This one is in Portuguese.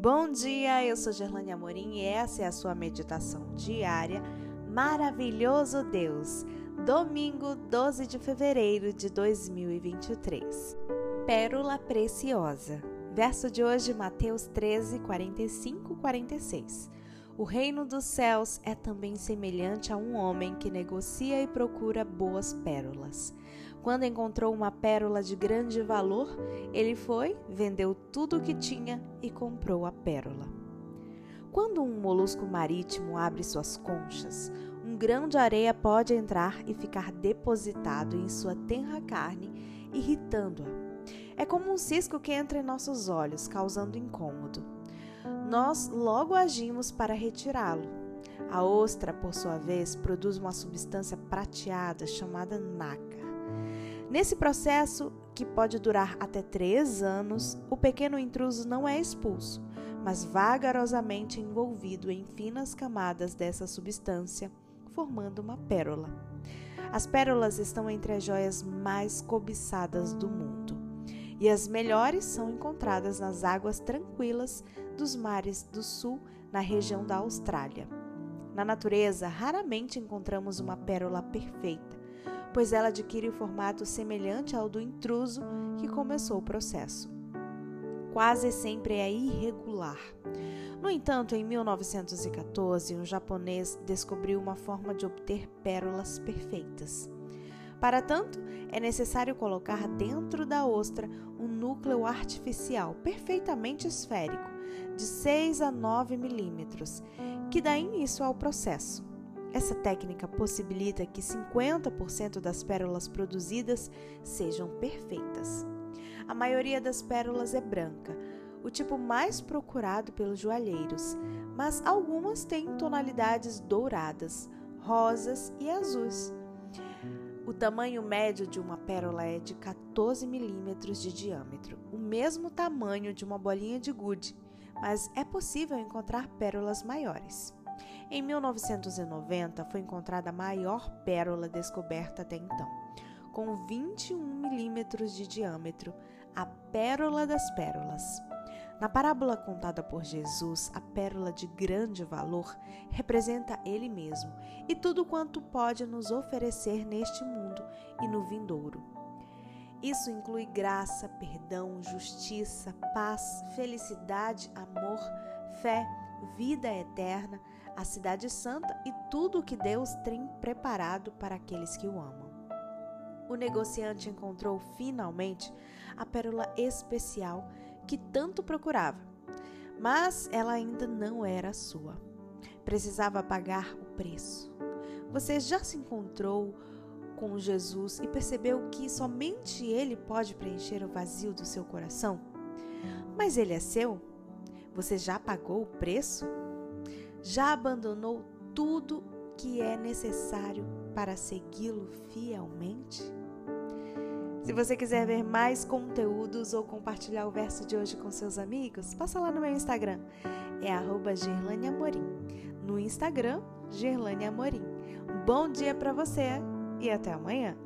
Bom dia, eu sou Gerlane Amorim e essa é a sua meditação diária. Maravilhoso Deus, domingo 12 de fevereiro de 2023. Pérola Preciosa. Verso de hoje, Mateus 13, 45, 46. O reino dos céus é também semelhante a um homem que negocia e procura boas pérolas. Quando encontrou uma pérola de grande valor, ele foi, vendeu tudo o que tinha e comprou a pérola. Quando um molusco marítimo abre suas conchas, um grão de areia pode entrar e ficar depositado em sua tenra carne, irritando-a. É como um cisco que entra em nossos olhos, causando incômodo nós logo agimos para retirá-lo. A ostra, por sua vez, produz uma substância prateada chamada naca. Nesse processo, que pode durar até três anos, o pequeno intruso não é expulso, mas vagarosamente envolvido em finas camadas dessa substância, formando uma pérola. As pérolas estão entre as joias mais cobiçadas do mundo, e as melhores são encontradas nas águas tranquilas dos mares do sul na região da Austrália. Na natureza, raramente encontramos uma pérola perfeita, pois ela adquire o formato semelhante ao do intruso que começou o processo. Quase sempre é irregular. No entanto, em 1914, um japonês descobriu uma forma de obter pérolas perfeitas. Para tanto, é necessário colocar dentro da ostra um núcleo artificial perfeitamente esférico, de 6 a 9 milímetros, que dá início ao processo. Essa técnica possibilita que 50% das pérolas produzidas sejam perfeitas. A maioria das pérolas é branca, o tipo mais procurado pelos joalheiros, mas algumas têm tonalidades douradas, rosas e azuis. O tamanho médio de uma pérola é de 14 milímetros de diâmetro, o mesmo tamanho de uma bolinha de gude, mas é possível encontrar pérolas maiores. Em 1990 foi encontrada a maior pérola descoberta até então, com 21 milímetros de diâmetro, a Pérola das Pérolas. Na parábola contada por Jesus, a pérola de grande valor representa Ele mesmo e tudo quanto pode nos oferecer neste mundo e no vindouro. Isso inclui graça, perdão, justiça, paz, felicidade, amor, fé, vida eterna, a Cidade Santa e tudo o que Deus tem preparado para aqueles que o amam. O negociante encontrou finalmente a pérola especial que tanto procurava, mas ela ainda não era sua. Precisava pagar o preço. Você já se encontrou com Jesus e percebeu que somente Ele pode preencher o vazio do seu coração? Mas Ele é seu? Você já pagou o preço? Já abandonou tudo que é necessário para segui-lo fielmente? Se você quiser ver mais conteúdos ou compartilhar o verso de hoje com seus amigos, passa lá no meu Instagram. É arroba. No Instagram, Gerlane Amorim. Bom dia para você e até amanhã!